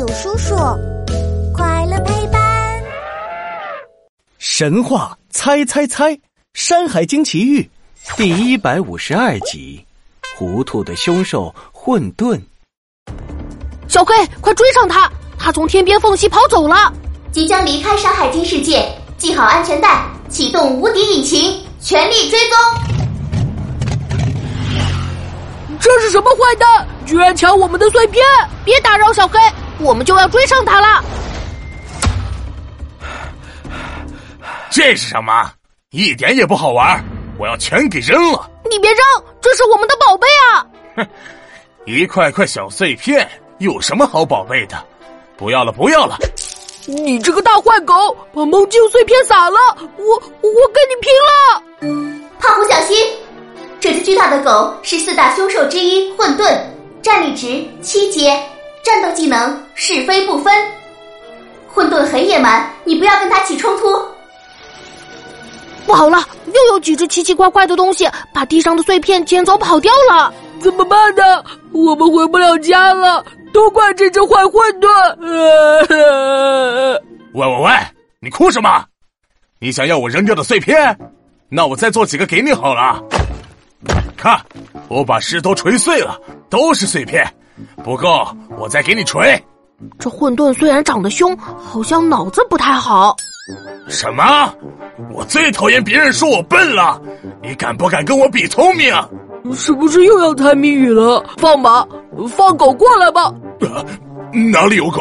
有叔叔，快乐陪伴。神话猜猜猜，《山海经奇遇》第一百五十二集：糊涂的凶兽混沌。小黑，快追上他！他从天边缝隙跑走了，即将离开山海经世界。系好安全带，启动无敌引擎，全力追踪！这是什么坏蛋？居然抢我们的碎片！别打扰小黑，我们就要追上他了。这是什么？一点也不好玩！我要全给扔了！你别扔，这是我们的宝贝啊！哼，一块块小碎片有什么好宝贝的？不要了，不要了！你这个大坏狗，把梦境碎片撒了！我我跟你拼了！胖虎小心，这只巨大的狗是四大凶兽之一混沌，战力值七阶，战斗技能是非不分。混沌很野蛮，你不要跟他起冲突。不好了，又有几只奇奇怪怪的东西把地上的碎片捡走跑掉了，怎么办呢？我们回不了家了。都怪这只坏混沌！喂喂喂，你哭什么？你想要我扔掉的碎片？那我再做几个给你好了。看，我把石头锤碎了，都是碎片。不够，我再给你锤。这混沌虽然长得凶，好像脑子不太好。什么？我最讨厌别人说我笨了。你敢不敢跟我比聪明？是不是又要猜谜语了？放马，放狗过来吧！哪里有狗？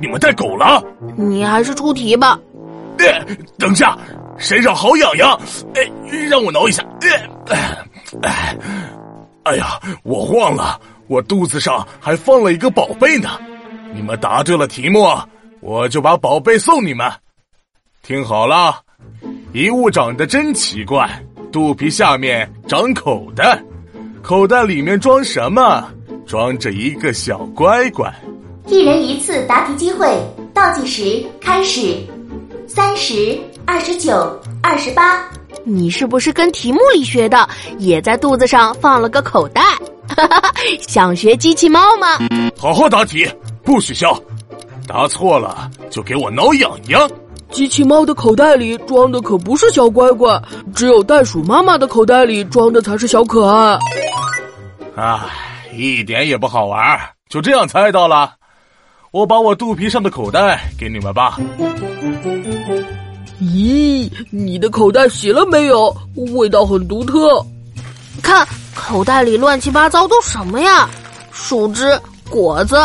你们带狗了？你还是出题吧。哎，等下，身上好痒痒，哎，让我挠一下。哎，哎呀，我忘了，我肚子上还放了一个宝贝呢。你们答对了题目，我就把宝贝送你们。听好了，一物长得真奇怪。肚皮下面长口袋，口袋里面装什么？装着一个小乖乖。一人一次答题机会，倒计时开始，三十二十九二十八。你是不是跟题目里学的，也在肚子上放了个口袋？想学机器猫吗？好好答题，不许笑。答错了就给我挠痒痒。机器猫的口袋里装的可不是小乖乖，只有袋鼠妈妈的口袋里装的才是小可爱。唉，一点也不好玩，就这样猜到了。我把我肚皮上的口袋给你们吧。咦，你的口袋洗了没有？味道很独特。看口袋里乱七八糟都什么呀？树枝、果子，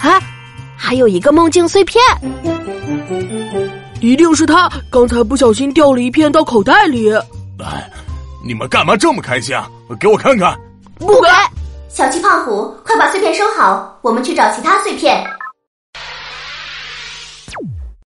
哎，还有一个梦境碎片。一定是他刚才不小心掉了一片到口袋里。哎，你们干嘛这么开心啊？给我看看！不给！小鸡胖虎，快把碎片收好，我们去找其他碎片。